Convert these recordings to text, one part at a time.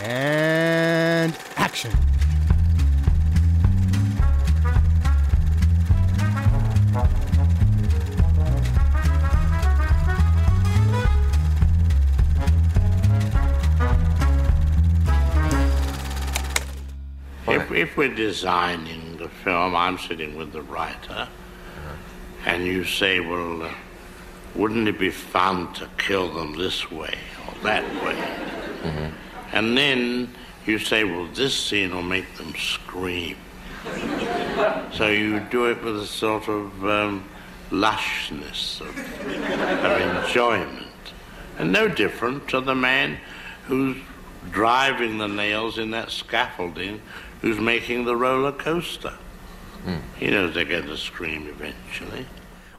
And action. If, if we're designing the film, I'm sitting with the writer, and you say, well, uh, wouldn't it be fun to kill them this way or that way? And then you say, well, this scene will make them scream. so you do it with a sort of um, lushness of, of enjoyment. And no different to the man who's driving the nails in that scaffolding who's making the roller coaster. He knows they're going to scream eventually.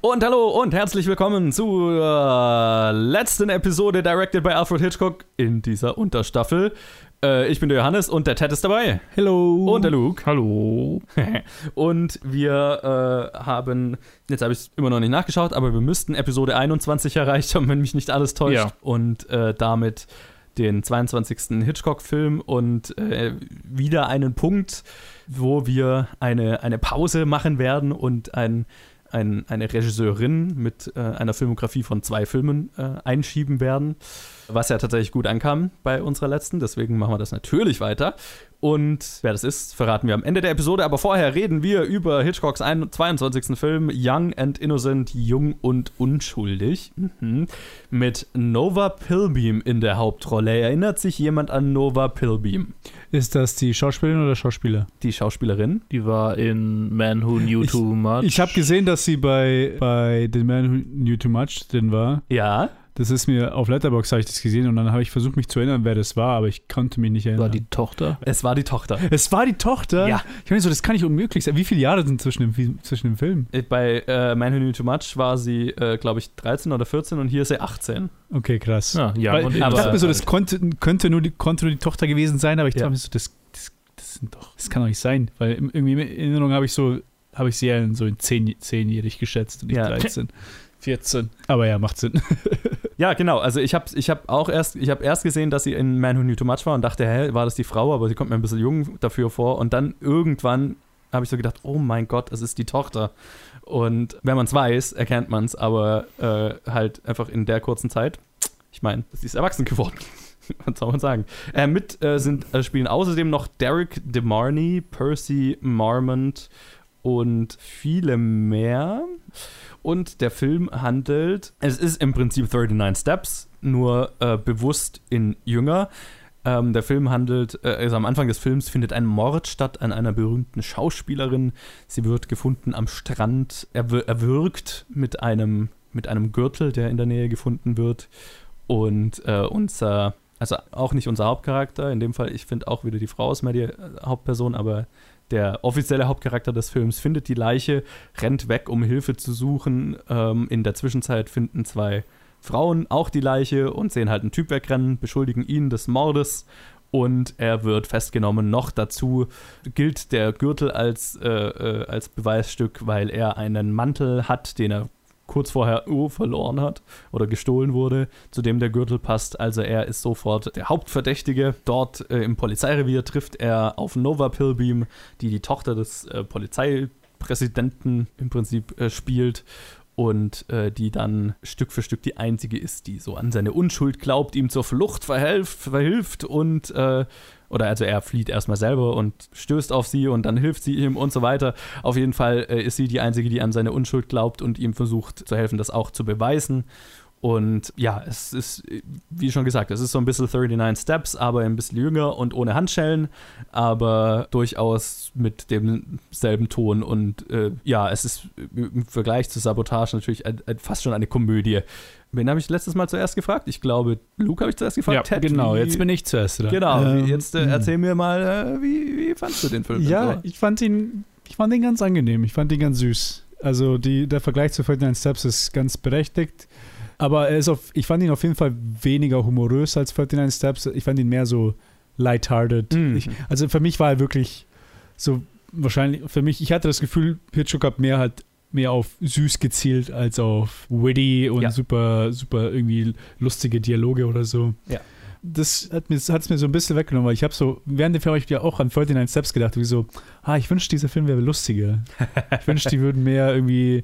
Und hallo und herzlich willkommen zur letzten Episode Directed by Alfred Hitchcock in dieser Unterstaffel. Äh, ich bin der Johannes und der Ted ist dabei. Hello. Und der Luke. Hallo. und wir äh, haben, jetzt habe ich es immer noch nicht nachgeschaut, aber wir müssten Episode 21 erreicht haben, wenn mich nicht alles täuscht. Ja. Und äh, damit den 22. Hitchcock-Film und äh, wieder einen Punkt, wo wir eine, eine Pause machen werden und ein, ein, eine Regisseurin mit äh, einer Filmografie von zwei Filmen äh, einschieben werden, was ja tatsächlich gut ankam bei unserer letzten. Deswegen machen wir das natürlich weiter. Und wer das ist, verraten wir am Ende der Episode. Aber vorher reden wir über Hitchcocks ein- 22. Film Young and Innocent, Jung und Unschuldig. Mhm. Mit Nova Pilbeam in der Hauptrolle. Erinnert sich jemand an Nova Pilbeam? Ist das die Schauspielerin oder Schauspieler? Die Schauspielerin? Die war in Man Who Knew Ich- Too Much. Ich habe gesehen, dass sie bei, bei The Man Who Knew Too Much drin war. Ja. Das ist mir auf Letterboxd habe ich das gesehen und dann habe ich versucht, mich zu erinnern, wer das war, aber ich konnte mich nicht erinnern. war die Tochter. Es war die Tochter. es war die Tochter? Ja. Ich meine so, das kann nicht unmöglich sein. Wie viele Jahre sind zwischen dem, zwischen dem Film? Bei äh, Man Who Knew Too Much war sie, äh, glaube ich, 13 oder 14 und hier ist sie 18. Okay, krass. Ja, ja Weil, und ich dachte mir so, das konnte, könnte, nur die, konnte nur die Tochter gewesen sein, aber ich Ja. dachte mir so, das, das, das sind doch, das kann doch nicht sein, weil irgendwie in Erinnerung habe ich so, habe ich sie ja in so in 10, 10-jährig geschätzt und nicht Ja. 13. 14. Aber ja, macht Sinn. Ja, genau. Also ich habe ich hab auch erst, ich habe erst gesehen, dass sie in Man Who Knew Too Much war und dachte, hä, war das die Frau? Aber sie kommt mir ein bisschen jung dafür vor. Und dann irgendwann habe ich so gedacht, oh mein Gott, es ist die Tochter. Und wenn man es weiß, erkennt man es, aber äh, halt einfach in der kurzen Zeit. Ich meine, sie ist erwachsen geworden. Was soll man sagen? Äh, mit äh, sind, äh, spielen außerdem noch Derek DeMarney, Percy Marmont und viele mehr. Und der Film handelt, es ist im Prinzip 39 Steps, nur äh, bewusst in jünger. Ähm, der Film handelt, äh, also am Anfang des Films findet ein Mord statt an einer berühmten Schauspielerin. Sie wird gefunden am Strand, erwür erwürgt mit einem, mit einem Gürtel, der in der Nähe gefunden wird. Und äh, unser, also auch nicht unser Hauptcharakter, in dem Fall, ich finde auch wieder die Frau ist mehr die äh, Hauptperson, aber der offizielle Hauptcharakter des Films findet die Leiche, rennt weg, um Hilfe zu suchen. Ähm, in der Zwischenzeit finden zwei Frauen auch die Leiche und sehen halt einen Typ wegrennen, beschuldigen ihn des Mordes und er wird festgenommen. Noch dazu gilt der Gürtel als, äh, äh, als Beweisstück, weil er einen Mantel hat, den er kurz vorher oh, verloren hat oder gestohlen wurde, zu dem der Gürtel passt. Also er ist sofort der Hauptverdächtige. Dort äh, im Polizeirevier trifft er auf Nova Pilbeam, die die Tochter des äh, Polizeipräsidenten im Prinzip äh, spielt und äh, die dann Stück für Stück die einzige ist, die so an seine Unschuld glaubt, ihm zur Flucht verhelf, verhilft und äh, oder also er flieht erstmal selber und stößt auf sie und dann hilft sie ihm und so weiter. Auf jeden Fall äh, ist sie die einzige, die an seine Unschuld glaubt und ihm versucht zu helfen, das auch zu beweisen. Und ja, es ist, wie schon gesagt, es ist so ein bisschen 39 Steps, aber ein bisschen jünger und ohne Handschellen, aber durchaus mit demselben Ton. Und äh, ja, es ist im Vergleich zu Sabotage natürlich ein, ein, fast schon eine Komödie. Wen habe ich letztes Mal zuerst gefragt? Ich glaube, Luke habe ich zuerst gefragt. Ja, Ted, genau, wie- jetzt bin ich zuerst dran. Genau, Ähm, jetzt äh, erzähl mir mal, äh, wie, wie fandst du den Film? Ja, so? ich fand ihn, ich fand ihn ganz angenehm. Ich fand ihn ganz süß. Also die, der Vergleich zu 39 Steps ist ganz berechtigt. Aber er ist auf, ich fand ihn auf jeden Fall weniger humorös als 39 Steps. Ich fand ihn mehr so lighthearted. Mhm. Ich, also für mich war er wirklich so wahrscheinlich, für mich, ich hatte das Gefühl, Hitchcock hat mehr halt mehr auf süß gezielt als auf witty und Ja. super, super irgendwie lustige Dialoge oder so. Ja. das hat es mir, mir so ein bisschen weggenommen, weil ich habe so, während dem Film habe ich ja auch an 39 Steps gedacht, wie so, ah, ich wünschte, dieser Film wäre lustiger. ich wünschte, die würden mehr irgendwie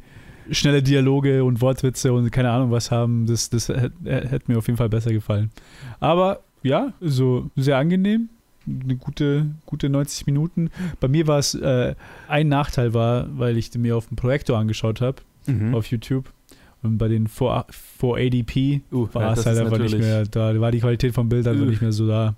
schnelle Dialoge und Wortwitze und keine Ahnung was haben. Das, das hätte hätt mir auf jeden Fall besser gefallen. Aber ja, so sehr angenehm. Eine gute, gute 90 Minuten. Bei mir war es, äh, ein Nachteil war, weil ich mir auf dem Projektor angeschaut habe, Mhm. auf YouTube. Und bei den 4, 480p Uh, war ja, es halt einfach nicht mehr da. War die Qualität vom Bild einfach Ugh. nicht mehr so da.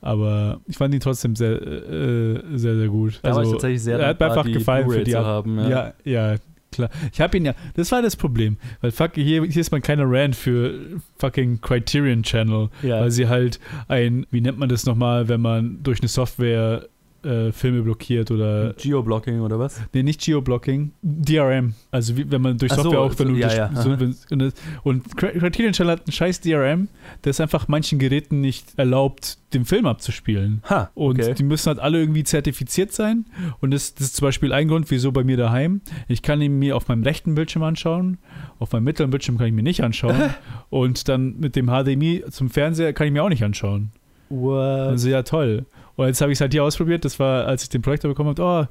Aber ich fand ihn trotzdem sehr, äh, sehr, sehr gut. Da war ich tatsächlich sehr er hat mir einfach gefallen für die haben. ja, ja, klar. Ich habe ihn ja, das war das Problem. Weil fuck, hier, hier ist man keine Rant für fucking Criterion Channel, ja. weil sie halt ein, wie nennt man das nochmal, wenn man durch eine Software äh, Filme blockiert oder, Geoblocking oder was? nee, nicht Geoblocking, DRM. Also wie, wenn man durch Ach so, Software auch, so, ja, ja, so, und, und Cri- Criterion Channel hat einen scheiß DRM, der es einfach manchen Geräten nicht erlaubt, den Film abzuspielen. Ha, Und okay. die müssen halt alle irgendwie zertifiziert sein. Und das, das ist zum Beispiel ein Grund, wieso bei mir daheim. Ich kann ihn mir auf meinem rechten Bildschirm anschauen, auf meinem mittleren Bildschirm kann ich mir nicht anschauen. und dann mit dem HDMI zum Fernseher kann ich mir auch nicht anschauen. What? Also ja, toll. Und jetzt habe ich es halt hier ausprobiert. Das war, als ich den Projektor bekommen habe, oh,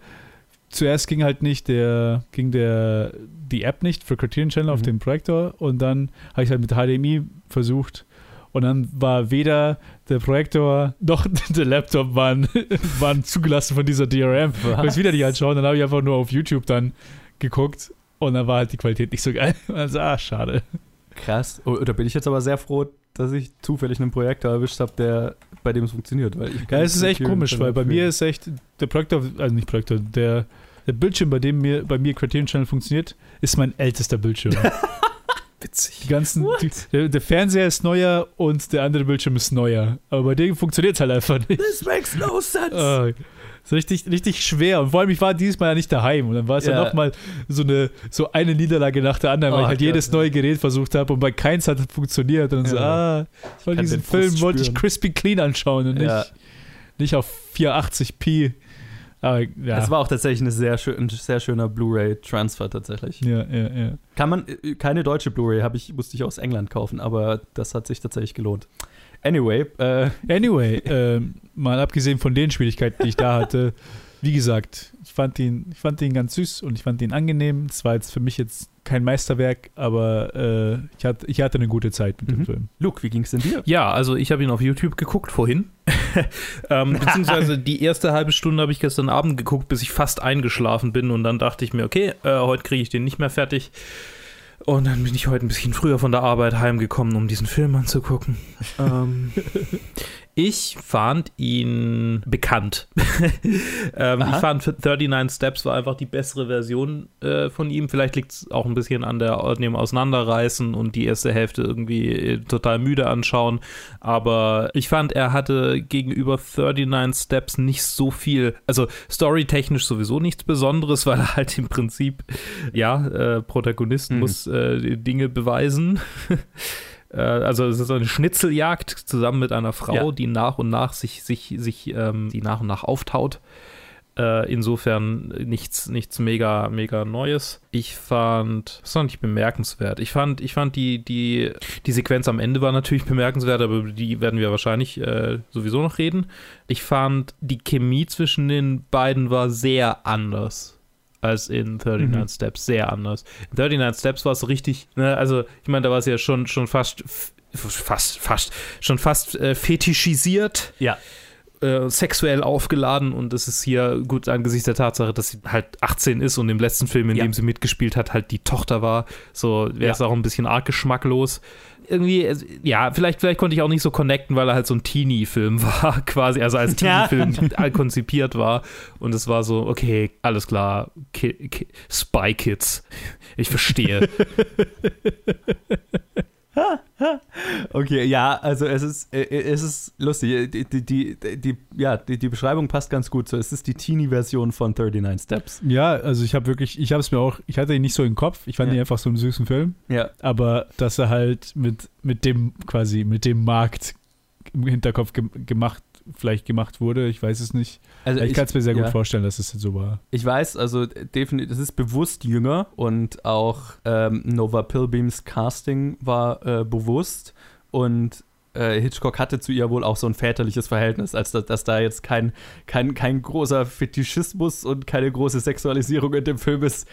zuerst ging halt nicht der, ging der, die App nicht für Criterion Channel auf Mhm. den Projektor und dann habe ich halt mit HDMI versucht und dann war weder der Projektor noch der Laptop waren, waren zugelassen von dieser DRM. Ich konnte es wieder nicht anschauen, dann habe ich einfach nur auf YouTube dann geguckt und dann war halt die Qualität nicht so geil. Also, ah, schade. Krass. Da bin ich jetzt aber sehr froh, dass ich zufällig einen Projektor erwischt habe, der bei dem es funktioniert. Weil ich Ja, es ist echt komisch, weil bei mir ist echt der Projektor, also nicht Projektor, der, der Bildschirm, bei dem mir, bei mir Criterion Channel funktioniert, ist mein ältester Bildschirm. Die Witzig. ganzen, die, der, der Fernseher ist neuer und der andere Bildschirm ist neuer. Aber bei dem funktioniert es halt einfach nicht. This makes no sense. Ah, ist richtig, richtig schwer. Und vor allem, ich war dieses Mal ja nicht daheim. Und dann war es ja, Ja. nochmal so eine, so eine Niederlage nach der anderen, weil Oh ich halt Gott, jedes ja. neue Gerät versucht habe und bei keins hat es funktioniert. Und dann so, Ja. ah, ich wollte diesen Film wollte ich spüren. crispy clean anschauen und nicht, nicht auf 480p. Aber ja. Es war auch tatsächlich eine sehr schön, ein sehr schöner Blu-ray-Transfer tatsächlich. ja, ja, ja. Kann man, äh, keine deutsche Blu-ray habe ich, musste ich aus England kaufen, aber das hat sich tatsächlich gelohnt. Anyway, äh, Anyway, ähm, mal abgesehen von den Schwierigkeiten, die ich da hatte, wie gesagt, ich fand ihn, ich fand ihn ganz süß und ich fand ihn angenehm. Es war jetzt für mich jetzt kein Meisterwerk, aber äh, ich, hatte, ich hatte eine gute Zeit mit Mhm. dem Film. Luke, wie ging es denn dir? Ja, also ich habe ihn auf YouTube geguckt vorhin. ähm, beziehungsweise die erste halbe Stunde habe ich gestern Abend geguckt, bis ich fast eingeschlafen bin. Und dann dachte ich mir, okay, äh, heute kriege ich den nicht mehr fertig. Und dann bin ich heute ein bisschen früher von der Arbeit heimgekommen, um diesen Film anzugucken. ähm, ich fand ihn bekannt. ähm, ich fand 39 Steps war einfach die bessere Version äh, von ihm. Vielleicht liegt es auch ein bisschen an, der, an dem Auseinanderreißen und die erste Hälfte irgendwie äh, total müde anschauen. Aber ich fand, er hatte gegenüber 39 Steps nicht so viel, also storytechnisch sowieso nichts Besonderes, weil er halt im Prinzip, ja, äh, Protagonist Mhm. muss äh, die Dinge beweisen. Äh, Also es ist eine Schnitzeljagd zusammen mit einer Frau, Ja. die nach und nach sich, sich, sich, ähm, die nach und nach auftaut. Äh, insofern nichts, nichts mega, mega Neues. Ich fand, das fand ich bemerkenswert. Ich fand, ich fand die, die, die Sequenz am Ende war natürlich bemerkenswert, aber die werden wir wahrscheinlich äh, sowieso noch reden. Ich fand, die Chemie zwischen den beiden war sehr anders als in 39 Mhm. Steps, sehr anders. In 39 Steps war es richtig, ne, also ich meine, da war es ja schon, schon fast, fast, fast, schon fast äh, fetischisiert Ja. äh, sexuell aufgeladen und das ist hier gut angesichts der Tatsache, dass sie halt 18 ist und im letzten Film, in Ja. dem sie mitgespielt hat, halt die Tochter war. So wäre es Ja. auch ein bisschen arg geschmacklos. Irgendwie, äh, ja, vielleicht, vielleicht konnte ich auch nicht so connecten, weil er halt so ein Teenie-Film war, quasi, also als Ja. Teenie-Film konzipiert war. Und es war so, okay, alles klar, Ki Ki Spy Kids. Ich verstehe. Okay, ja, also es ist, äh, es ist lustig. Die, die, die, die, ja, die, die Beschreibung passt ganz gut. So, es ist die Teenie-Version von 39 Steps. Ja, also ich habe wirklich, ich habe es mir auch, ich hatte ihn nicht so im Kopf, ich fand Ja. ihn einfach so einen süßen Film, Ja. aber dass er halt mit, mit dem, quasi, mit dem Markt im Hinterkopf ge gemacht, vielleicht gemacht wurde, ich weiß es nicht. Also ich kann es mir sehr ja. gut vorstellen, dass es so war. Ich weiß, also definitiv, das ist bewusst jünger und auch ähm, Nova Pilbeams Casting war äh, bewusst und äh, Hitchcock hatte zu ihr wohl auch so ein väterliches Verhältnis, als dass, dass da jetzt kein, kein, kein großer Fetischismus und keine große Sexualisierung in dem Film ist,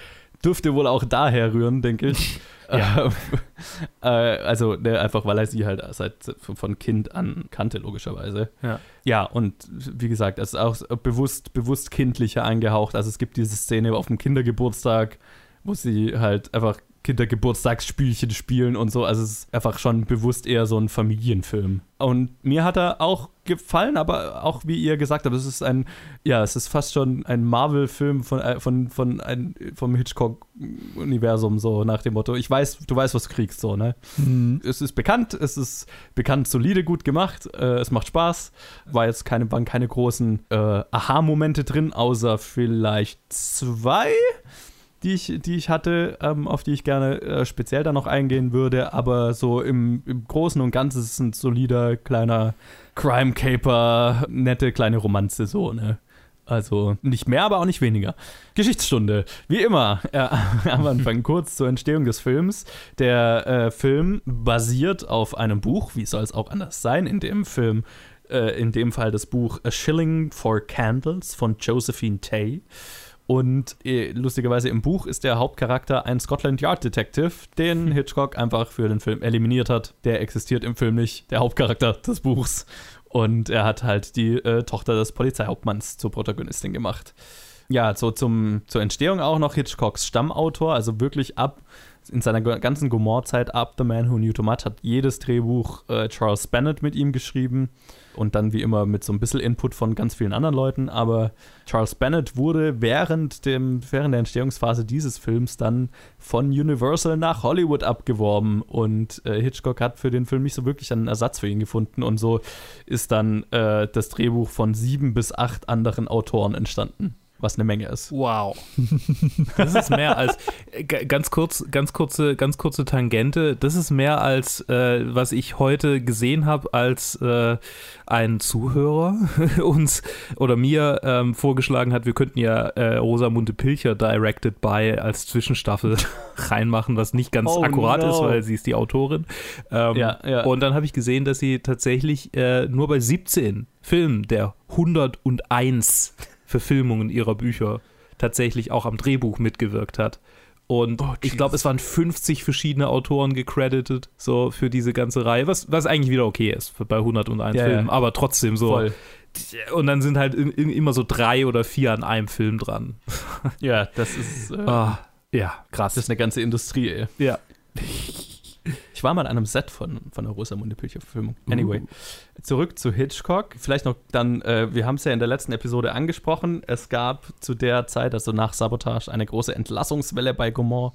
dürfte wohl auch daher rühren, denke ich. Ja. äh, also ne, einfach, weil er sie halt seit von Kind an kannte, logischerweise. Ja. Ja, und wie gesagt, es ist auch bewusst, bewusst kindlicher angehaucht. Also es gibt diese Szene auf dem Kindergeburtstag, wo sie halt einfach Kindergeburtstagsspielchen spielen und so. Also es ist einfach schon bewusst eher so ein Familienfilm. Und mir hat er auch gefallen, aber auch wie ihr gesagt habt, es ist ein, ja, es ist fast schon ein Marvel-Film von, äh, von, von ein, vom Hitchcock-Universum, so nach dem Motto, ich weiß, du weißt, was du kriegst, so, ne? Mhm. Es ist bekannt, es ist bekannt, solide, gut gemacht, äh, es macht Spaß, war jetzt keine, waren keine großen äh, Aha-Momente drin, außer vielleicht zwei die ich, die ich hatte, ähm, auf die ich gerne äh, speziell da noch eingehen würde. Aber so im, im Großen und Ganzen ist es ein solider kleiner Crime Caper, nette kleine Romanze so, ne? Also nicht mehr, aber auch nicht weniger. Geschichtsstunde, wie immer. Äh, am Anfang kurz zur Entstehung des Films. Der äh, Film basiert auf einem Buch, wie soll es auch anders sein, in dem Film, äh, in dem Fall das Buch A Shilling for Candles von Josephine Tay. Und äh, lustigerweise im Buch ist der Hauptcharakter ein Scotland Yard Detective, den. Hitchcock einfach für den Film eliminiert hat. Der existiert im Film nicht, der Hauptcharakter des Buchs. Und er hat halt die äh, Tochter des Polizeihauptmanns zur Protagonistin gemacht. Ja, so zum, zur Entstehung auch noch Hitchcocks Stammautor, also wirklich ab in seiner ganzen Gomorrah-Zeit ab The Man Who Knew Too Much hat jedes Drehbuch äh, Charles Bennett mit ihm geschrieben und dann wie immer mit so ein bisschen Input von ganz vielen anderen Leuten. Aber Charles Bennett wurde während, dem, während der Entstehungsphase dieses Films dann von Universal nach Hollywood abgeworben. Und äh, Hitchcock hat für den Film nicht so wirklich einen Ersatz für ihn gefunden. Und so ist dann äh, das Drehbuch von sieben bis acht anderen Autoren entstanden was eine Menge ist. Wow. Das ist mehr als ganz kurz, ganz kurze, ganz kurze Tangente. Das ist mehr als äh, was ich heute gesehen habe, als äh, ein Zuhörer uns oder mir ähm, vorgeschlagen hat, wir könnten ja äh, Rosamunde Pilcher Directed by als Zwischenstaffel reinmachen, was nicht ganz oh, akkurat no. ist, weil sie ist die Autorin. Ähm, ja, ja. Und dann habe ich gesehen, dass sie tatsächlich äh, nur bei 17 Filmen der 101 Verfilmungen ihrer Bücher tatsächlich auch am Drehbuch mitgewirkt hat. Und oh, ich glaube, es waren 50 verschiedene Autoren gecredited, so für diese ganze Reihe, was, was eigentlich wieder okay ist bei 101 ja, Filmen, ja. aber trotzdem so. Voll. Und dann sind halt immer so drei oder vier an einem Film dran. Ja, das ist. Äh, oh, ja, krass. Das ist eine ganze Industrie, ey. Ja. Ich war mal an einem Set von, von der Rosamunde Pilcher-Verfilmung. Anyway, uh. zurück zu Hitchcock. Vielleicht noch dann, äh, wir haben es ja in der letzten Episode angesprochen. Es gab zu der Zeit, also nach Sabotage, eine große Entlassungswelle bei Gaumont.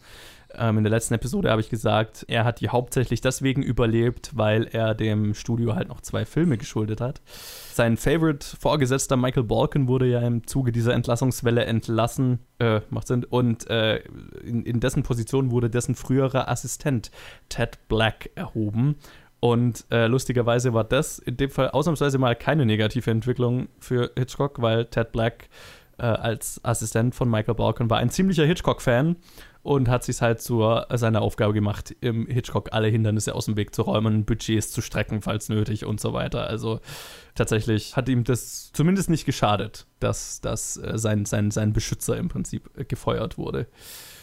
Ähm, in der letzten Episode habe ich gesagt, er hat die hauptsächlich deswegen überlebt, weil er dem Studio halt noch zwei Filme geschuldet hat. Sein Favorite-Vorgesetzter Michael Balkan wurde ja im Zuge dieser Entlassungswelle entlassen, äh, macht Sinn, und äh, in, in dessen Position wurde dessen früherer Assistent Ted Black erhoben. Und äh, lustigerweise war das in dem Fall ausnahmsweise mal keine negative Entwicklung für Hitchcock, weil Ted Black äh, als Assistent von Michael Balkan war ein ziemlicher Hitchcock-Fan und hat sich halt zu seiner Aufgabe gemacht, im Hitchcock alle Hindernisse aus dem Weg zu räumen, Budgets zu strecken, falls nötig und so weiter. Also tatsächlich hat ihm das zumindest nicht geschadet, dass, dass äh, sein, sein, sein Beschützer im Prinzip äh, gefeuert wurde.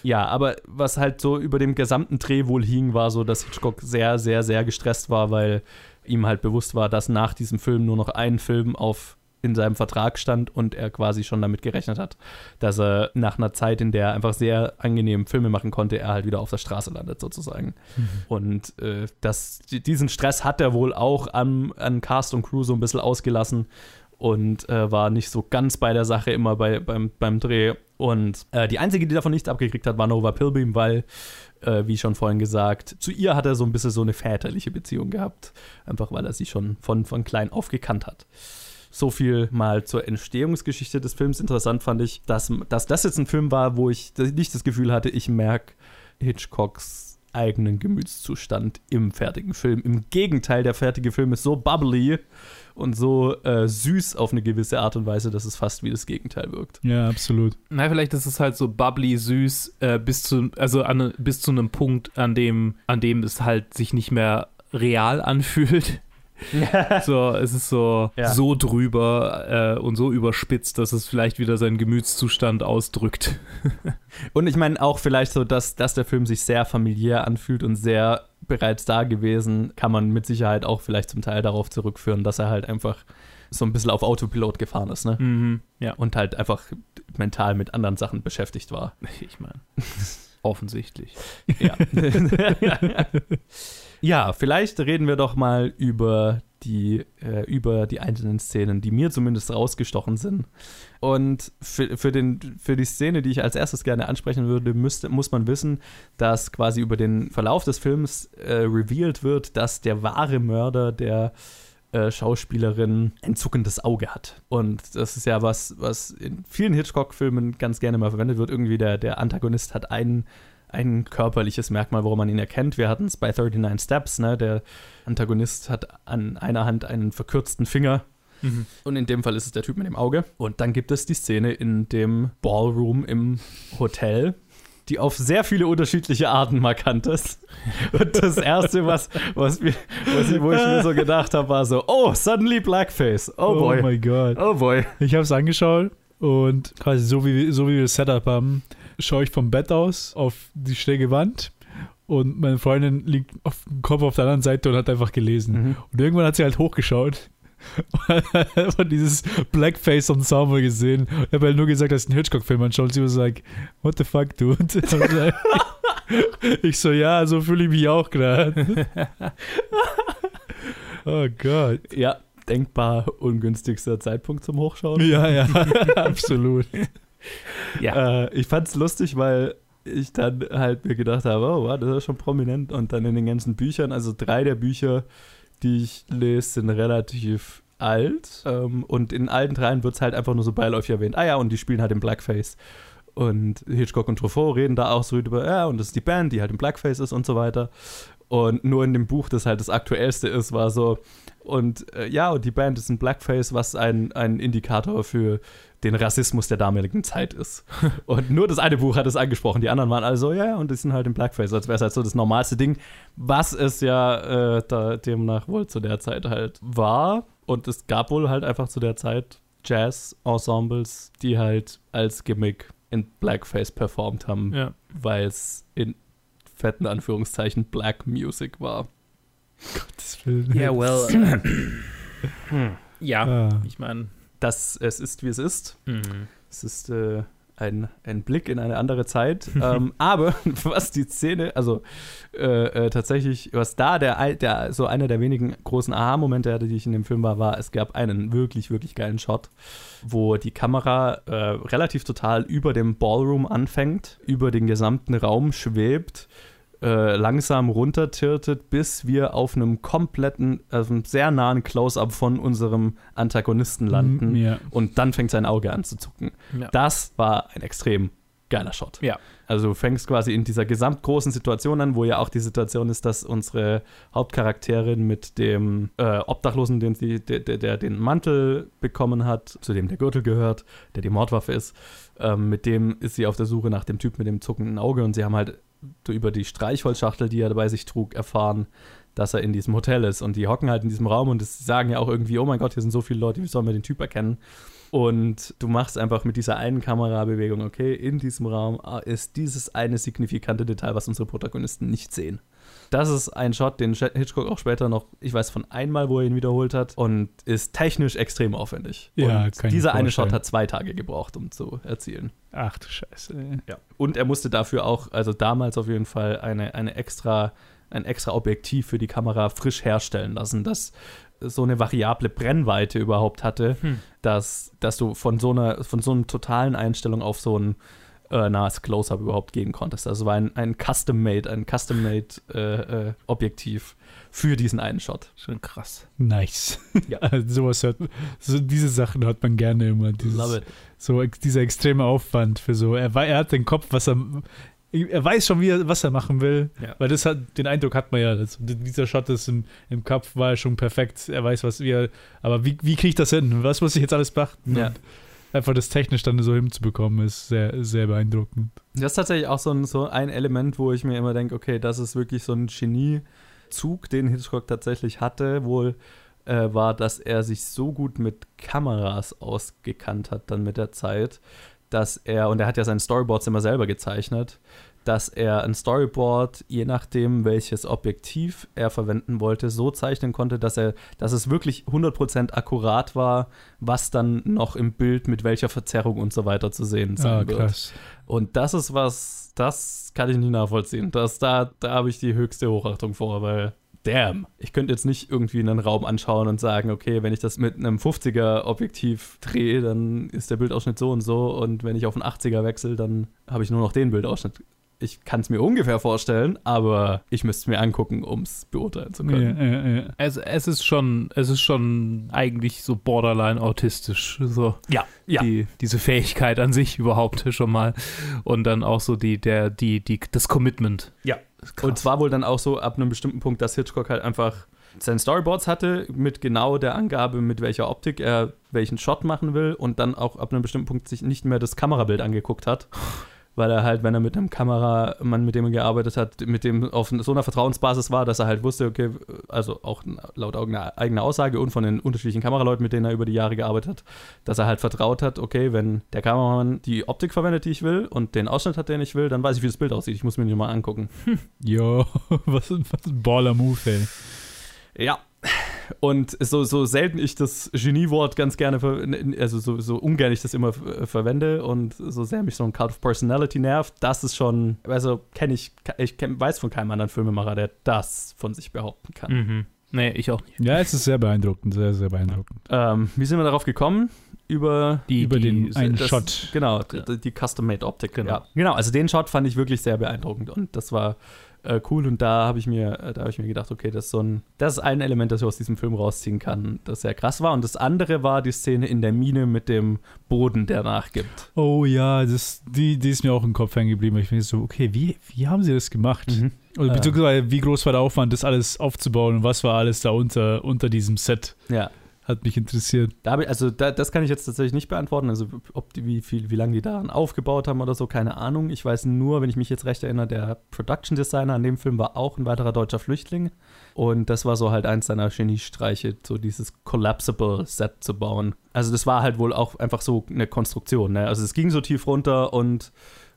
Ja, aber was halt so über dem gesamten Dreh wohl hing, war so, dass Hitchcock sehr, sehr, sehr gestresst war, weil ihm halt bewusst war, dass nach diesem Film nur noch ein Film auf in seinem Vertrag stand und er quasi schon damit gerechnet hat, dass er nach einer Zeit, in der er einfach sehr angenehm Filme machen konnte, er halt wieder auf der Straße landet sozusagen. Mhm. Und äh, das, diesen Stress hat er wohl auch an, an Cast und Crew so ein bisschen ausgelassen und äh, war nicht so ganz bei der Sache immer bei, beim, beim Dreh. Und äh, die einzige, die davon nichts abgekriegt hat, war Nova Pilbeam, weil, äh, wie schon vorhin gesagt, zu ihr hat er so ein bisschen so eine väterliche Beziehung gehabt. Einfach weil er sie schon von, von klein auf gekannt hat. So viel mal zur Entstehungsgeschichte des Films. Interessant fand ich, dass, dass das jetzt ein Film war, wo ich nicht das Gefühl hatte, ich merke Hitchcocks eigenen Gemütszustand im fertigen Film. Im Gegenteil, der fertige Film ist so bubbly und so äh, süß auf eine gewisse Art und Weise, dass es fast wie das Gegenteil wirkt. Ja, absolut. Na, vielleicht ist es halt so bubbly süß äh, bis zu also an, bis zu einem Punkt, an dem an dem es halt sich nicht mehr real anfühlt so, es ist so, Ja. so drüber äh, und so überspitzt, dass es vielleicht wieder seinen Gemütszustand ausdrückt. Und ich meine auch vielleicht so, dass, dass der Film sich sehr familiär anfühlt und sehr bereits da gewesen, kann man mit Sicherheit auch vielleicht zum Teil darauf zurückführen, dass er halt einfach so ein bisschen auf Autopilot gefahren ist, ne? Mhm. Ja, Und halt einfach mental mit anderen Sachen beschäftigt war. ich meine, offensichtlich. Ja. Ja, vielleicht reden wir doch mal über die, äh, über die einzelnen Szenen, die mir zumindest rausgestochen sind. Und für, für, den, für die Szene, die ich als erstes gerne ansprechen würde, müsste, muss man wissen, dass quasi über den Verlauf des Films äh, revealed wird, dass der wahre Mörder der äh, Schauspielerin ein zuckendes Auge hat. Und das ist ja was, was in vielen Hitchcock-Filmen ganz gerne mal verwendet wird. Irgendwie der, der Antagonist hat einen ein körperliches Merkmal, worum man ihn erkennt. Wir hatten es bei 39 Steps, ne? Der Antagonist hat an einer Hand einen verkürzten Finger. Und in dem Fall ist es der Typ mit dem Auge. Und dann gibt es die Szene in dem Ballroom im Hotel, die auf sehr viele unterschiedliche Arten markant ist. Und das Erste, was, was, mir, was ich, wo ich mir so gedacht habe, war so, oh, suddenly Blackface. Oh boy. mein Gott. Oh boy. Ich habe es angeschaut und quasi so wie, so wie wir das Setup haben, schaue ich vom Bett aus auf die schräge Wand und meine Freundin liegt auf dem Kopf auf der anderen Seite und hat einfach gelesen. Mhm. Und irgendwann hat sie halt hochgeschaut und dieses Blackface-Ensemble gesehen. Ich habe halt nur gesagt, dass ich einen Hitchcock-Film anschaue und sie war so like, what the fuck, dude? Und ich so, ja, so fühle ich mich auch gerade. oh Gott. Ja, denkbar ungünstigster Zeitpunkt zum Hochschauen. Ja, ja, absolut. Ja. Äh, ich fand's lustig, weil ich dann halt mir gedacht habe, oh, wow, das ist schon prominent. Und dann in den ganzen Büchern, also drei der Bücher, die ich lese, sind relativ alt. Ähm, und in allen dreien wird es halt einfach nur so beiläufig erwähnt. Ah ja, und die spielen halt im Blackface. Und Hitchcock und Truffaut reden da auch so drüber, ja, und das ist die Band, die halt im Blackface ist und so weiter. Und nur in dem Buch, das halt das aktuellste ist, war so, und äh, ja, und die Band ist ein Blackface, was ein, ein Indikator für den Rassismus der damaligen Zeit ist. Und nur das eine Buch hat es angesprochen, die anderen waren alle so, ja, ja, und die sind halt im Blackface, als wäre es halt so das normalste Ding, was es ja äh, da demnach wohl zu der Zeit halt war. Und es gab wohl halt einfach zu der Zeit Jazz-Ensembles, die halt als Gimmick in Blackface performt haben, Ja. weil es in fetten Anführungszeichen Black Music war. Gottes Willen. Ja, well. ja, Ah. ich meine. Dass es ist, wie es ist. mhm. Es ist äh, ein, ein Blick in eine andere Zeit. ähm, aber was die Szene, also äh, äh, tatsächlich, was da der, der so einer der wenigen großen Aha-Momente hatte, die ich in dem Film war, war, es gab einen wirklich, wirklich geilen Shot, wo die Kamera äh, relativ total über dem Ballroom anfängt, über den gesamten Raum schwebt. Äh, langsam runtertirtet, bis wir auf einem kompletten, also einem sehr nahen Close-up von unserem Antagonisten landen. Mhm, Ja. Und dann fängt sein Auge an zu zucken. Ja. Das war ein extrem geiler Shot. Ja. Also du fängst quasi in dieser gesamtgroßen Situation an, wo ja auch die Situation ist, dass unsere Hauptcharakterin mit dem äh, Obdachlosen, den sie, der, der, der den Mantel bekommen hat, zu dem der Gürtel gehört, der die Mordwaffe ist, ähm, mit dem ist sie auf der Suche nach dem Typ mit dem zuckenden Auge und sie haben halt über die Streichholzschachtel, die er bei sich trug, erfahren, dass er in diesem Hotel ist. Und die hocken halt in diesem Raum und sagen ja auch irgendwie, oh mein Gott, hier sind so viele Leute, wie sollen wir den Typ erkennen? Und du machst einfach mit dieser einen Kamerabewegung, okay, in diesem Raum ah, ist dieses eine signifikante Detail, was unsere Protagonisten nicht sehen. Das ist ein Shot, den Hitchcock auch später noch, ich weiß von einmal, wo er ihn wiederholt hat, und ist technisch extrem aufwendig. Ja, und kann ich mir dieser eine. Shot hat zwei Tage gebraucht, um zu erzielen. Ach du Scheiße. Ja. Und er musste dafür auch, also damals auf jeden Fall, eine, eine extra, ein extra Objektiv für die Kamera frisch herstellen lassen, das so eine variable Brennweite überhaupt hatte, Hm. dass, dass du von so einer, von so einer totalen Einstellung auf so ein äh, nahes Close-Up überhaupt gehen konntest. Also war ein, ein Custom-Made, ein Custom-Made äh, äh, Objektiv für diesen einen Shot. Schon krass. Nice. Ja. Also sowas hört, so diese Sachen hört man gerne immer. Dieses, Love it. So ex- dieser extreme Aufwand für so. Er, er hat den Kopf, was er. Er weiß schon, wie er, was er machen will. Ja. Weil das hat, den Eindruck hat man ja. Das, dieser Shot ist im, im Kopf war schon perfekt. Er weiß, was wir. Aber wie, wie kriege ich das hin? Was muss ich jetzt alles beachten? Ja. Einfach das technisch dann so hinzubekommen, ist sehr, sehr beeindruckend. Das ist tatsächlich auch so ein, so ein Element, wo ich mir immer denke, okay, das ist wirklich so ein Geniezug, den Hitchcock tatsächlich hatte, wohl äh, war, dass er sich so gut mit Kameras ausgekannt hat dann mit der Zeit, dass er, und er hat ja seine Storyboards immer selber gezeichnet, dass er ein Storyboard, je nachdem, welches Objektiv er verwenden wollte, so zeichnen konnte, dass er, dass es wirklich 100% akkurat war, was dann noch im Bild mit welcher Verzerrung und so weiter zu sehen sein Ah, wird. krass. Und das ist was, das kann ich nicht nachvollziehen. Das, da da habe ich die höchste Hochachtung vor, weil damn. Ich könnte jetzt nicht irgendwie einen Raum anschauen und sagen, okay, wenn ich das mit einem 50er Objektiv drehe, dann ist der Bildausschnitt so und so und wenn ich auf einen 80er wechsle, dann habe ich nur noch den Bildausschnitt. Ich kann es mir ungefähr vorstellen, aber ich müsste es mir angucken, um es beurteilen zu Ja, können. ja, ja. Es, es ist schon, es ist schon eigentlich so borderline autistisch, so Ja, ja. die, diese Fähigkeit an sich überhaupt schon mal und dann auch so die, der, die, die, das Commitment. Ja. Und zwar wohl dann auch so ab einem bestimmten Punkt, dass Hitchcock halt einfach seine Storyboards hatte mit genau der Angabe, mit welcher Optik er welchen Shot machen will und dann auch ab einem bestimmten Punkt sich nicht mehr das Kamerabild angeguckt hat. Weil er halt, wenn er mit einem Kameramann, mit dem er gearbeitet hat, mit dem auf so einer Vertrauensbasis war, dass er halt wusste, okay, also auch laut eigener Aussage und von den unterschiedlichen Kameraleuten, mit denen er über die Jahre gearbeitet hat, dass er halt vertraut hat, okay, wenn der Kameramann die Optik verwendet, die ich will und den Ausschnitt hat, den ich will, dann weiß ich, wie das Bild aussieht. Ich muss mir den mal angucken. Jo, was, ein- was ein Baller-Move, ey. Ja. Und so, so selten ich das Geniewort ganz gerne, ver also so, so ungern ich das immer äh, verwende und so sehr mich so ein Cult of Personality nervt, das ist schon, also kenne ich, ich kenn, weiß von keinem anderen Filmemacher, der das von sich behaupten kann. Mhm. Nee, ich auch nicht. Ja, es ist sehr beeindruckend, sehr, sehr beeindruckend. Ähm, wie sind wir darauf gekommen? Über Die, Über die, den einen das- Shot. Genau, Ja. die, die Custom-Made-Optik. Genau. Ja. genau, also den Shot fand ich wirklich sehr beeindruckend und das war äh, cool und da habe ich mir, äh, da habe ich mir gedacht, okay, das ist so ein, das ist ein Element, das ich aus diesem Film rausziehen kann, das sehr krass war. Und das andere war die Szene in der Mine mit dem Boden, der nachgibt. Oh ja, das, die, die ist mir auch im Kopf hängen geblieben. Ich finde so, okay, wie, wie haben sie das gemacht? Oder Äh. beziehungsweise, wie groß war der Aufwand, das alles aufzubauen und was war alles da unter, unter diesem Set? Ja. Hat mich interessiert. Da ich, also da, das kann ich jetzt tatsächlich nicht beantworten. Also ob die, wie viel, wie lange die daran aufgebaut haben oder so, keine Ahnung. Ich weiß nur, wenn ich mich jetzt recht erinnere, der Production Designer an dem Film war auch ein weiterer deutscher Flüchtling. Und das war so halt eins seiner Geniestreiche, so dieses Collapsible Set zu bauen. Also das war halt wohl auch einfach so eine Konstruktion. Ne? Also es ging so tief runter und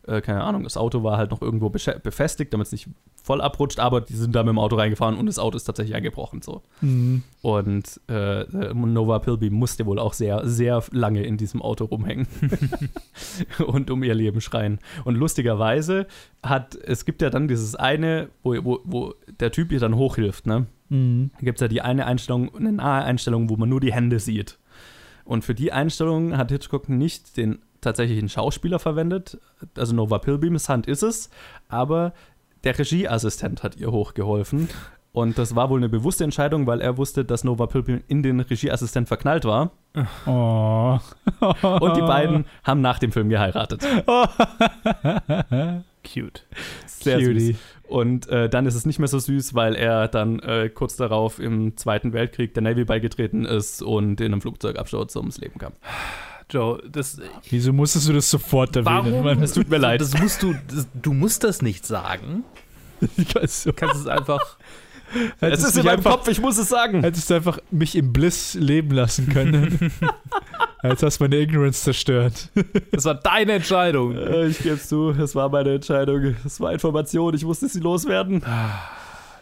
äh, keine Ahnung, das Auto war halt noch irgendwo befestigt, damit es nicht voll abrutscht, aber die sind da mit dem Auto reingefahren und das Auto ist tatsächlich eingebrochen so. Und äh, Nova Pilby musste wohl auch sehr, sehr lange in diesem Auto rumhängen und um ihr Leben schreien. Und lustigerweise hat, es gibt ja dann dieses eine, wo, wo, wo der Typ ihr dann hochhilft, ne? Mhm. Da gibt es ja die eine Einstellung, eine nahe Einstellung, wo man nur die Hände sieht. Und für die Einstellung hat Hitchcock nicht den tatsächlichen Schauspieler verwendet, also Nova Pilbeams Hand ist es, aber der Regieassistent hat ihr hochgeholfen. Und das war wohl eine bewusste Entscheidung, weil er wusste, dass Nova Pilbeam in den Regieassistent verknallt war. Oh. Und die beiden haben nach dem Film geheiratet. Cute. Sehr Cutie. süß. Und äh, dann ist es nicht mehr so süß, weil er dann äh, kurz darauf im Zweiten Weltkrieg der Navy beigetreten ist und in einem Flugzeugabsturz ums Leben kam. Joe, das. Wieso musstest du das sofort erwähnen? Warum? Es tut mir leid. Das musst du, das, du musst das nicht sagen. Ich weiß so. Du kannst es einfach. Es ist in meinem einfach- Kopf, ich muss es sagen. Hättest du einfach mich im Bliss leben lassen können. Jetzt hast du meine Ignorance zerstört. Das war deine Entscheidung. Äh, Ich gebe es zu, es war meine Entscheidung. Es war Information, ich musste sie loswerden.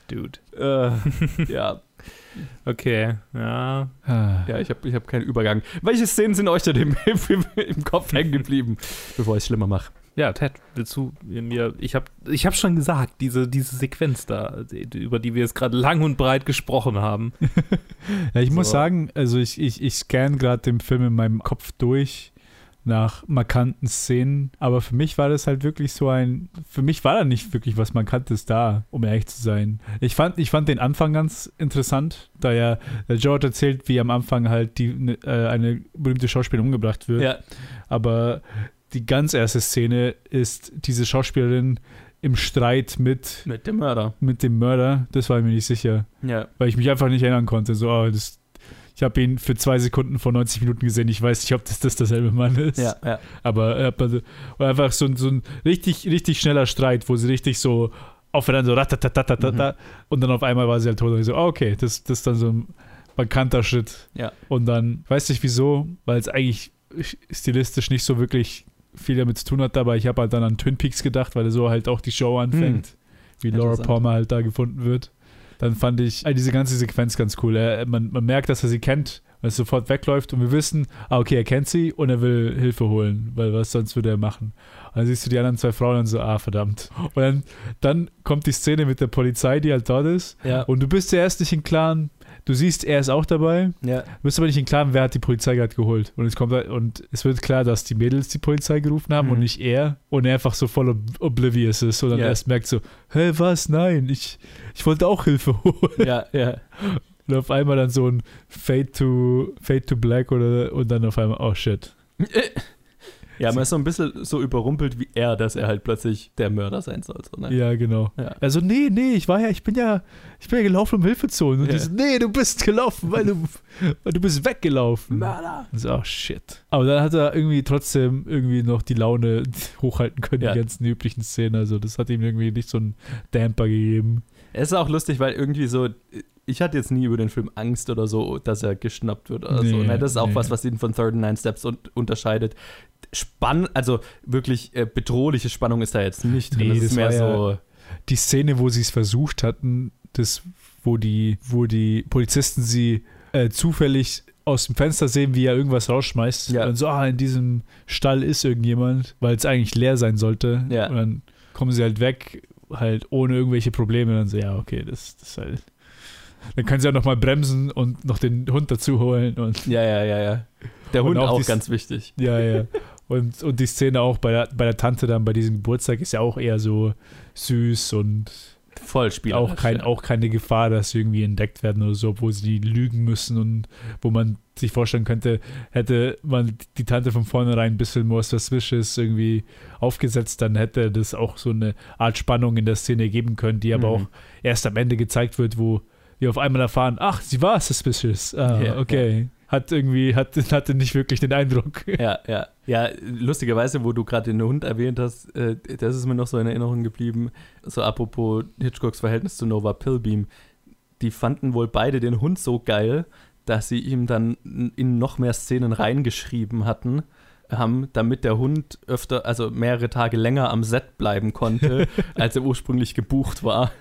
Dude. Äh, ja, Okay, ja. ja, ich habe ich hab keinen Übergang. Welche Szenen sind euch denn im, im, im Kopf hängen geblieben, bevor ich es schlimmer mache? Ja, Ted, willst du mir. Ich habe ich hab schon gesagt, diese, diese Sequenz da, die, über die wir jetzt gerade lang und breit gesprochen haben. Ja, ich muss So. sagen, also ich, ich, ich scanne gerade den Film in meinem Kopf durch nach markanten Szenen, aber für mich war das halt wirklich so ein, für mich war da nicht wirklich was Markantes da, um ehrlich zu sein. Ich fand, ich fand den Anfang ganz interessant, da ja der George erzählt, wie am Anfang halt die, ne, äh, eine berühmte Schauspielerin umgebracht wird, Ja, aber die ganz erste Szene ist diese Schauspielerin im Streit mit, mit dem Mörder. mit dem Mörder, das war ich mir nicht sicher Ja, weil ich mich einfach nicht erinnern konnte. So, oh, das, ich habe ihn für zwei Sekunden vor 90 Minuten gesehen. Ich weiß nicht, ob das, das derselbe Mann ist. ja, ja. Aber er hat also- einfach so, ein- so ein richtig, richtig schneller Streit, wo sie richtig so aufeinander so ratatatatata Mhm. und dann auf einmal war sie halt tot und ich so, oh, okay, das, das ist dann so ein markanter Shit. Ja. Und dann, weiß nicht wieso, weil es eigentlich stilistisch nicht so wirklich viel damit zu tun hat, aber ich habe halt dann an Twin Peaks gedacht, weil so halt auch die Show anfängt, wie Laura. Palmer halt da gefunden wird. Dann fand ich äh, diese ganze Sequenz ganz cool. Er, man, man merkt, dass er sie kennt, weil es sofort wegläuft und wir wissen, ah, okay, er kennt sie und er will Hilfe holen, weil was sonst würde er machen? Und dann siehst du die anderen zwei Frauen und so, ah, verdammt. Und dann, dann kommt die Szene mit der Polizei, die halt dort ist. Ja. Und du bist ja erst nicht im Du siehst, er ist auch dabei. ja. Du bist aber nicht im Klaren, wer hat die Polizei gerade geholt. Und es kommt und es wird klar, dass die Mädels die Polizei gerufen haben Mhm. und nicht er. Und er einfach so voll ob oblivious ist und dann Ja. erst merkt so, hä, was? Nein, ich, ich wollte auch Hilfe holen. ja, ja. Und auf einmal dann so ein Fade to, Fade to Black oder und dann auf einmal, oh shit. Ja, man ist so ein bisschen so überrumpelt wie er, dass er halt plötzlich der Mörder sein soll. So, ne? Ja, genau. Ja. Also, nee, nee, ich war ja, ich bin ja, ich bin ja gelaufen, um Hilfe zu holen. Und Ja. die so, nee, du bist gelaufen, weil du, weil du bist weggelaufen. Mörder! Und so, oh shit. Aber dann hat er irgendwie trotzdem irgendwie noch die Laune hochhalten können, Ja. die ganzen üblichen Szenen. Also das hat ihm irgendwie nicht so einen Damper gegeben. Es ist auch lustig, weil irgendwie so, ich hatte jetzt nie über den Film Angst oder so, dass er geschnappt wird oder so. Nee, Ne? Das ist auch nee. was, was ihn von 39 Steps un unterscheidet. Spann, also wirklich äh, bedrohliche Spannung ist da jetzt nicht drin. Nee, das ist das mehr war ja- so. Die Szene, wo sie es versucht hatten, das, wo die, wo die Polizisten sie äh, zufällig aus dem Fenster sehen, wie er irgendwas rausschmeißt. Ja. Und so, ah, in diesem Stall ist irgendjemand, weil es eigentlich leer sein sollte. Ja. Und dann kommen sie halt weg, halt ohne irgendwelche Probleme. Und dann so, ja, okay, das, das ist halt. Dann können sie auch nochmal bremsen und noch den Hund dazu holen. Und Ja, ja, ja, ja. Der Und Hund auch auch, ganz wichtig. Ja, ja. Und, und die Szene auch bei der, bei der Tante dann bei diesem Geburtstag ist ja auch eher so süß und Voll auch, kein, ja. auch keine Gefahr, dass sie irgendwie entdeckt werden oder so, obwohl sie lügen müssen und wo man sich vorstellen könnte, hätte man die Tante von vornherein ein bisschen more suspicious irgendwie aufgesetzt, dann hätte das auch so eine Art Spannung in der Szene geben können, die aber Mhm. auch erst am Ende gezeigt wird, wo wir auf einmal erfahren, ach, sie war suspicious. Ah, Ja, okay. Hat irgendwie, hat, hatte nicht wirklich den Eindruck. Ja, ja. Ja, lustigerweise, wo du gerade den Hund erwähnt hast, äh, das ist mir noch so in Erinnerung geblieben. So apropos Hitchcocks Verhältnis zu Nova Pilbeam. Die fanden wohl beide den Hund so geil, dass sie ihm dann in noch mehr Szenen reingeschrieben hatten, haben, damit der Hund öfter, also mehrere Tage länger am Set bleiben konnte, als er ursprünglich gebucht war.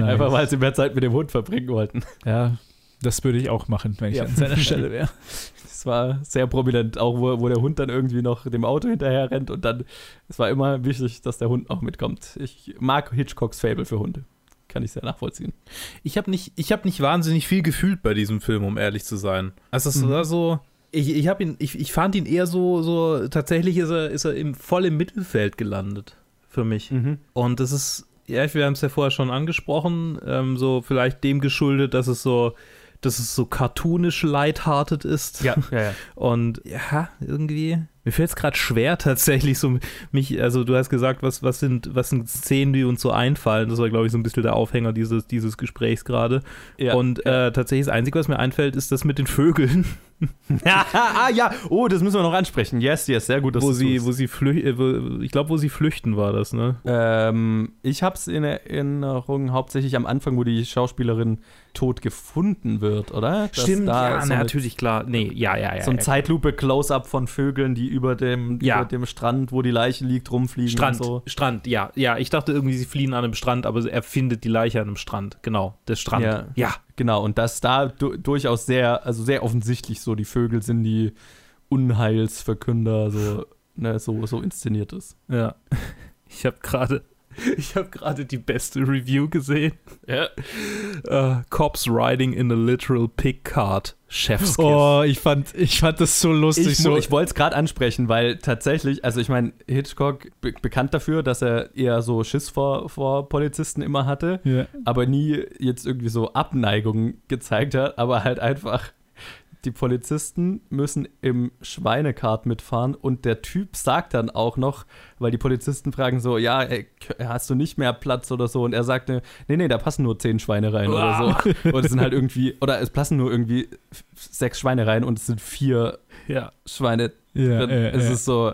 Einfach weil sie mehr Zeit mit dem Hund verbringen wollten. Ja, das würde ich auch machen, wenn ich Ja. an seiner Stelle wäre. Das war sehr prominent, auch wo, wo der Hund dann irgendwie noch dem Auto hinterher rennt und dann, es war immer wichtig, dass der Hund auch mitkommt. Ich mag Hitchcocks Fable für Hunde. Kann ich sehr nachvollziehen. Ich habe nicht, ich hab nicht wahnsinnig viel gefühlt bei diesem Film, um ehrlich zu sein. Also es Mhm. war so, ich, ich, hab ihn, ich, ich fand ihn eher so, so tatsächlich ist er, ist er im, voll im Mittelfeld gelandet für mich. Und das ist, ja, wir haben es ja vorher schon angesprochen, ähm, so vielleicht dem geschuldet, dass es so, dass es so cartoonisch lighthearted ist. Ja, ja, ja. Und ja, irgendwie. Mir fällt es gerade schwer, tatsächlich so mich, also du hast gesagt, was, was sind, was sind Szenen, die uns so einfallen. Das war, glaube ich, so ein bisschen der Aufhänger dieses, dieses Gesprächs gerade. ja. Und äh, tatsächlich das Einzige, was mir einfällt, ist das mit den Vögeln, ah, ja, oh, das müssen wir noch ansprechen. Yes, yes, sehr gut, dass wo sie, tust. wo sie flüchten, äh, ich glaube, wo sie flüchten war das, ne? Ähm, ich hab's in Erinnerung hauptsächlich am Anfang, wo die Schauspielerin tot gefunden wird, oder? Dass da so eine- klar. Nee, ja, ja, ja. So ein ja. Zeitlupe-Close-Up von Vögeln, die über dem, Ja. über dem Strand, wo die Leiche liegt, rumfliegen Strand, so. Strand, ja, ja. Ich dachte irgendwie, sie fliehen an einem Strand, aber er findet die Leiche an einem Strand. Genau, der Strand. Ja. ja. Genau, und dass da du durchaus sehr, also sehr offensichtlich so die Vögel sind, die Unheilsverkünder, so, ne, so, so inszeniert ist. Ja. Ich habe gerade ich habe gerade die beste Review gesehen. Ja. Äh, Cops riding in a literal pig cart. Chef's Kiss. Oh, ich fand, ich fand das so lustig. Ich, so. ich wollte es gerade ansprechen, weil tatsächlich, also ich meine, Hitchcock be bekannt dafür, dass er eher so Schiss vor, vor Polizisten immer hatte, ja. aber nie jetzt irgendwie so Abneigung gezeigt hat, aber halt einfach die Polizisten müssen im Schweinekart mitfahren und der Typ sagt dann auch noch, weil die Polizisten fragen so, ja, ey, k- hast du nicht mehr Platz oder so und er sagte, nee, nee, da passen nur zehn Schweine rein oder so. Und es sind halt irgendwie, oder es passen nur irgendwie sechs Schweine rein und es sind vier Ja. Schweine Ja, ja, es ja. ist so,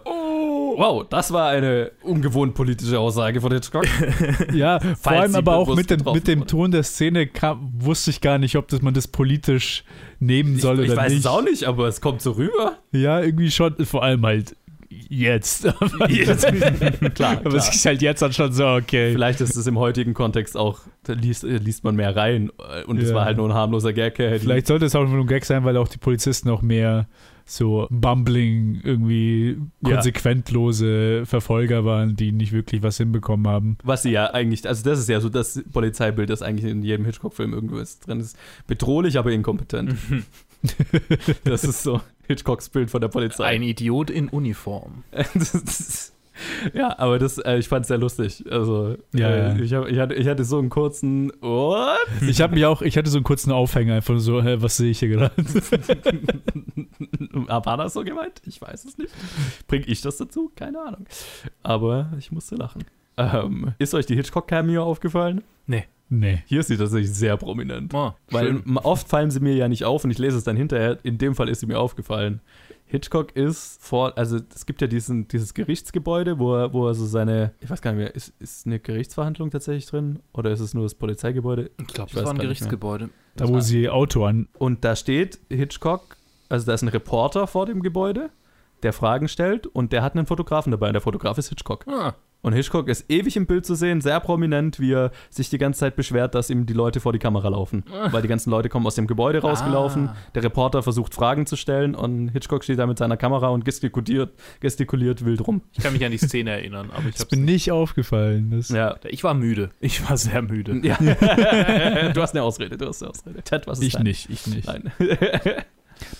Wow, das war eine ungewohnt politische Aussage von Hitchcock. Ja, vor allem aber auch mit dem, mit dem. Ton der Szene kam, wusste ich gar nicht, ob das man das politisch nehmen soll ich ich oder weiß nicht. es auch nicht, aber es kommt so rüber. Ja, irgendwie schon, vor allem halt jetzt. aber klar, aber es ist halt jetzt dann schon so, okay. Vielleicht ist es im heutigen Kontext auch, da liest, äh, liest man mehr rein äh, und es Ja. war halt nur ein harmloser Gag. Vielleicht sollte es auch nur ein Gag sein, weil auch die Polizisten auch mehr so bumbling, irgendwie Ja. konsequentlose Verfolger waren, die nicht wirklich was hinbekommen haben. Was sie ja eigentlich, also das ist ja so das Polizeibild, das eigentlich in jedem Hitchcock-Film irgendwo ist, drin ist. Bedrohlich, aber inkompetent. das ist so Hitchcocks Bild von der Polizei. Ein Idiot in Uniform. Das ist- ja, aber das, äh, ich fand es sehr lustig. Also, Ja, äh, ja. Ich, hab, ich, hatte, ich hatte so einen kurzen What? Ich habe mich auch, ich hatte so einen kurzen Aufhänger, einfach so, hä, was sehe ich hier gerade? War das so gemeint? Ich weiß es nicht. Bring ich das dazu? Keine Ahnung. Aber ich musste lachen. Ähm, ist euch die Hitchcock-Cameo aufgefallen? Nee. Hier ist sie tatsächlich sehr prominent. Oh, Weil schön. oft fallen sie mir ja nicht auf und ich lese es dann hinterher. In dem Fall ist sie mir aufgefallen. Hitchcock ist vor, also es gibt ja diesen, dieses Gerichtsgebäude, wo er, wo er so seine, ich weiß gar nicht mehr, ist, ist eine Gerichtsverhandlung tatsächlich drin? Oder ist es nur das Polizeigebäude? ich glaube, das war ein. Gerichtsgebäude. Da, wo sie Auto an. Und da steht Hitchcock, also da ist ein Reporter vor dem Gebäude, der Fragen stellt und der hat einen Fotografen dabei und der Fotograf ist Hitchcock. Ah, Und Hitchcock ist ewig im Bild zu sehen, sehr prominent, wie er sich die ganze Zeit beschwert, dass ihm die Leute vor die Kamera laufen. Weil die ganzen Leute kommen aus dem Gebäude rausgelaufen, Ah. der Reporter versucht Fragen zu stellen und Hitchcock steht da mit seiner Kamera und gestikuliert, gestikuliert wild rum. ich kann mich an die Szene erinnern, aber ich Das bin nicht. nicht aufgefallen. Das, Ja. Ich war müde. Ich war sehr müde. ja. du hast eine Ausrede, du hast eine Ausrede. Ted, was ist Ich dein? nicht, ich nicht. Nein.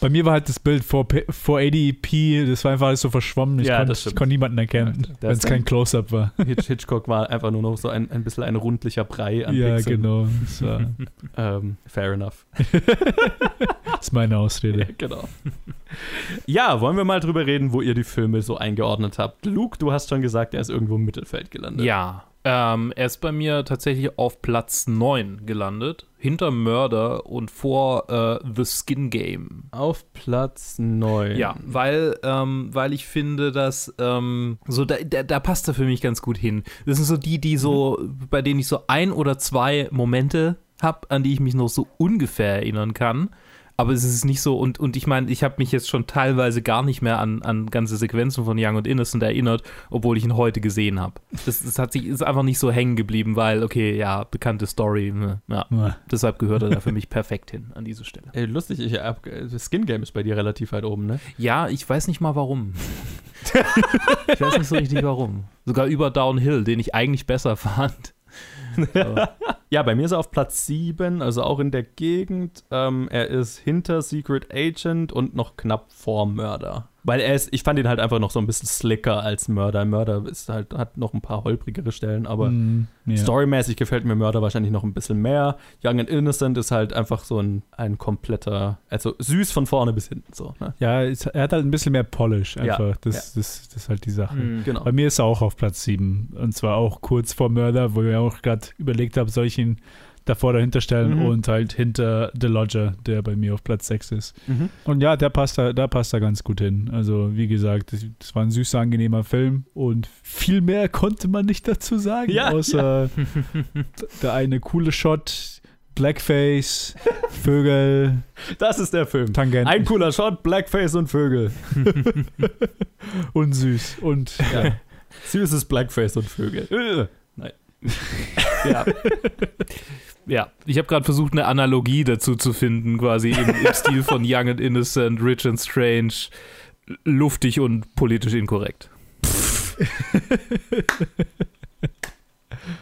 Bei mir war halt das Bild vor, vor 80p, das war einfach alles so verschwommen. Ich, Ja, konnte, das ich konnte niemanden erkennen, Ja, wenn es kein ein- Close-Up war. Hitch- Hitchcock war einfach nur noch so ein, ein bisschen ein rundlicher Brei an Ja, Pixeln. genau. War, Ähm, fair enough. das ist meine Ausrede. genau. Ja, wollen wir mal drüber reden, wo ihr die Filme so eingeordnet habt. Luke, du hast schon gesagt, er ist irgendwo im Mittelfeld gelandet. Ja. Ähm, er ist bei mir tatsächlich auf Platz 9 gelandet. Hinter Mörder und vor äh, The Skin Game. Auf Platz 9. Ja, weil, ähm, weil ich finde, dass ähm, so da, da, da passt er für mich ganz gut hin. Das sind so die, die so, bei denen ich so ein oder zwei Momente habe, an die ich mich noch so ungefähr erinnern kann. Aber es ist nicht so, und, und ich meine, ich habe mich jetzt schon teilweise gar nicht mehr an, an ganze Sequenzen von Young und Innocent erinnert, obwohl ich ihn heute gesehen habe. Das, das hat sich, ist einfach nicht so hängen geblieben, weil, okay, ja, bekannte Story, ne, ja. Ja. Deshalb gehört er da für mich perfekt hin an diese Stelle. Ey, lustig, ich hab, das Skin Game ist bei dir relativ weit oben, ne? Ja, ich weiß nicht mal warum. ich weiß nicht so richtig warum. Sogar über Downhill, den ich eigentlich besser fand. Aber, Ja, bei mir ist er auf Platz 7, also auch in der Gegend. Ähm, er ist hinter Secret Agent und noch knapp vor Mörder. Weil er ist, ich fand ihn halt einfach noch so ein bisschen slicker als Mörder. Mörder ist halt, hat noch ein paar holprigere Stellen, aber Mm, ja. storymäßig gefällt mir Mörder wahrscheinlich noch ein bisschen mehr. Young and Innocent ist halt einfach so ein, ein kompletter, also süß von vorne bis hinten so. Ne? Ja, es, er hat halt ein bisschen mehr Polish Ja, einfach. Das, das, das ist halt die Sache. hm. Genau. Bei mir ist er auch auf Platz 7. Und zwar auch kurz vor Mörder, wo ich auch gerade überlegt habe, soll ich ihn davor dahinter stellen Mhm. und halt hinter The Lodger, der bei mir auf Platz 6 ist. Mhm. Und ja, der passt da, da passt da ganz gut hin. Also, wie gesagt, das, das war ein süßer, angenehmer Film und viel mehr konnte man nicht dazu sagen, Ja, außer der eine coole Shot, Blackface, Vögel, Das ist der Film. Tangenten Ein cooler Shot, Blackface und Vögel. und süß. Und Ja. Süßes Blackface und Vögel. Ja. ja, ich habe gerade versucht, eine Analogie dazu zu finden, quasi im, im Stil von Young and Innocent, Rich and Strange, luftig und politisch inkorrekt.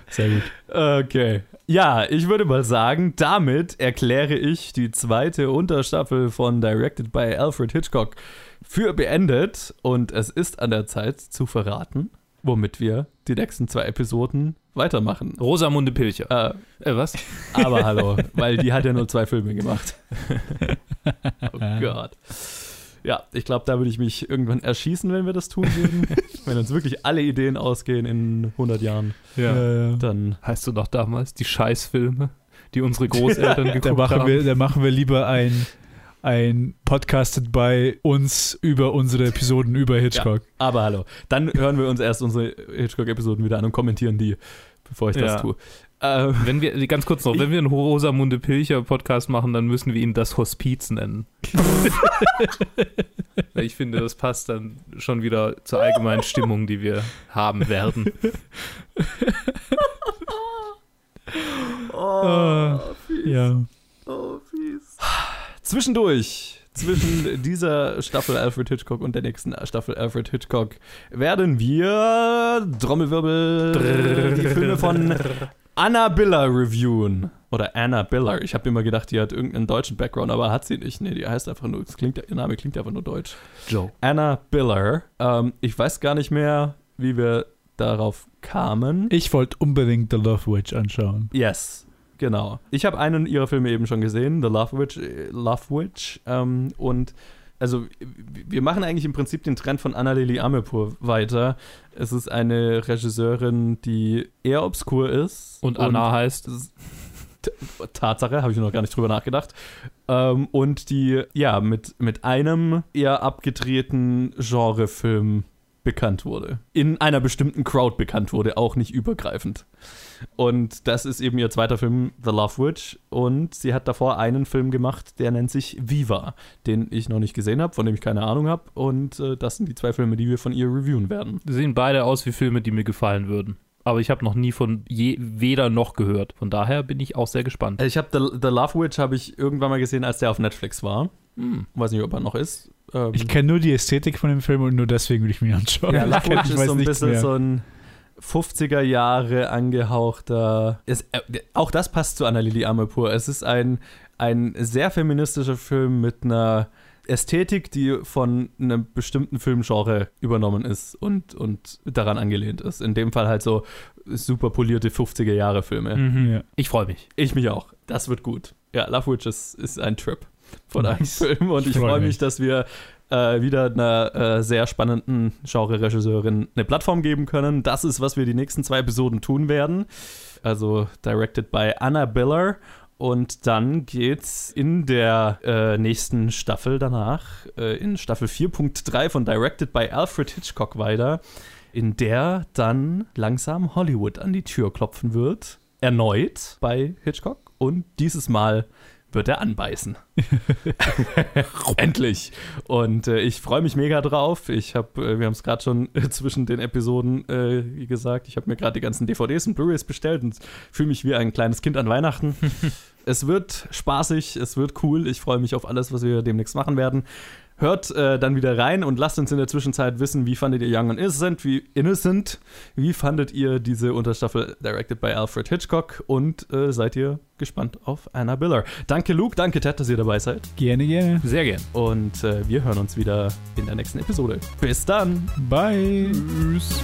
sehr gut. Okay. Ja, ich würde mal sagen, damit erkläre ich die zweite Unterstaffel von Directed by Alfred Hitchcock für beendet und es ist an der Zeit zu verraten, womit wir die nächsten zwei Episoden weitermachen. Rosamunde Pilcher. Äh, Äh, was? aber hallo, weil die hat ja nur zwei Filme gemacht. Oh Gott. Ja, ich glaube, da würde ich mich irgendwann erschießen, wenn wir das tun würden. wenn uns wirklich alle Ideen ausgehen in 100 Jahren, Ja. dann Heißt du noch damals die Scheißfilme, die unsere Großeltern geguckt Da machen, haben? wir, da machen wir lieber ein, ein Podcasted bei uns über unsere Episoden über Hitchcock. Ja, aber hallo. Dann hören wir uns erst unsere Hitchcock-Episoden wieder an und kommentieren die, bevor ich das Ja. tue. Ähm, Wenn wir, ganz kurz noch, wenn wir einen Rosamunde Pilcher Podcast machen, dann müssen wir ihn das Hospiz nennen. Ich finde, das passt dann schon wieder zur allgemeinen Stimmung, die wir haben werden. Ah, ja. Zwischendurch, zwischen dieser Staffel Alfred Hitchcock und der nächsten Staffel Alfred Hitchcock, werden wir Trommelwirbel die Filme von Anna Biller reviewen. Oder Anna Biller. Ich habe immer gedacht, die hat irgendeinen deutschen Background, aber hat sie nicht. Nee, die heißt einfach nur, klingt, ihr Name klingt einfach nur deutsch. Joe. Anna Biller. Ähm, ich weiß gar nicht mehr, wie wir darauf kamen. Ich wollte unbedingt The Love Witch anschauen. Yes, genau. Ich habe einen ihrer Filme eben schon gesehen, The Love Witch. Love Witch ähm, und also wir machen eigentlich im Prinzip den Trend von Anna-Lili Amirpour weiter. Es ist eine Regisseurin, die eher obskur ist. Und Anna heißt. T- Tatsache, habe ich noch gar nicht drüber nachgedacht. Ähm, und die, ja, mit, mit einem eher abgedrehten Genrefilm bekannt wurde. In einer bestimmten Crowd bekannt wurde, auch nicht übergreifend. Und das ist eben ihr zweiter Film, The Love Witch. Und sie hat davor einen Film gemacht, der nennt sich Viva, den ich noch nicht gesehen habe, von dem ich keine Ahnung habe. Und äh, das sind die zwei Filme, die wir von ihr reviewen werden. Sie sehen beide aus wie Filme, die mir gefallen würden. Aber ich habe noch nie von je, weder noch gehört. Von daher bin ich auch sehr gespannt. Ich habe The, The Love Witch habe ich irgendwann mal gesehen, als der auf Netflix war. Hm. Weiß nicht, ob er noch ist. Ähm, Ich kenne nur die Ästhetik von dem Film und nur deswegen will ich mir anschauen. Ja, Love Witch ich ist so ein bisschen mehr. so ein 50er Jahre angehauchter. Ist, äh, auch das passt zu Annalili Amirpour. Es ist ein, ein sehr feministischer Film mit einer Ästhetik, die von einem bestimmten Filmgenre übernommen ist und, und daran angelehnt ist. In dem Fall halt so super polierte 50er Jahre Filme. Mhm. Ja. Ich freue mich. Ich mich auch. Das wird gut. Ja, Love Witch ist, ist ein Trip von Nice. einem Film und Ich ich freu freue mich, mich. dass wir äh, wieder einer äh, sehr spannenden Genre-Regisseurin eine Plattform geben können. Das ist, was wir die nächsten zwei Episoden tun werden. Also directed by Anna Biller. Und dann geht's in der äh, nächsten Staffel danach, äh, in Staffel 4.3 von Directed by Alfred Hitchcock weiter, in der dann langsam Hollywood an die Tür klopfen wird. Erneut bei Hitchcock. Und dieses Mal wird er anbeißen. Endlich. Und äh, ich freue mich mega drauf. Ich habe, äh, wir haben es gerade schon äh, zwischen den Episoden äh, gesagt, ich habe mir gerade die ganzen DVDs und Blu-rays bestellt und fühle mich wie ein kleines Kind an Weihnachten. es wird spaßig, es wird cool. Ich freue mich auf alles, was wir demnächst machen werden. Hört äh, dann wieder rein und lasst uns in der Zwischenzeit wissen, wie fandet ihr Young and Innocent, wie Innocent, wie fandet ihr diese Unterstaffel directed by Alfred Hitchcock und äh, seid ihr gespannt auf Anna Biller. Danke Luke, danke Ted, dass ihr dabei seid Gerne, gerne. Sehr gern. und äh, wir hören uns wieder in der nächsten Episode. Bis dann! Bye. Tschüss.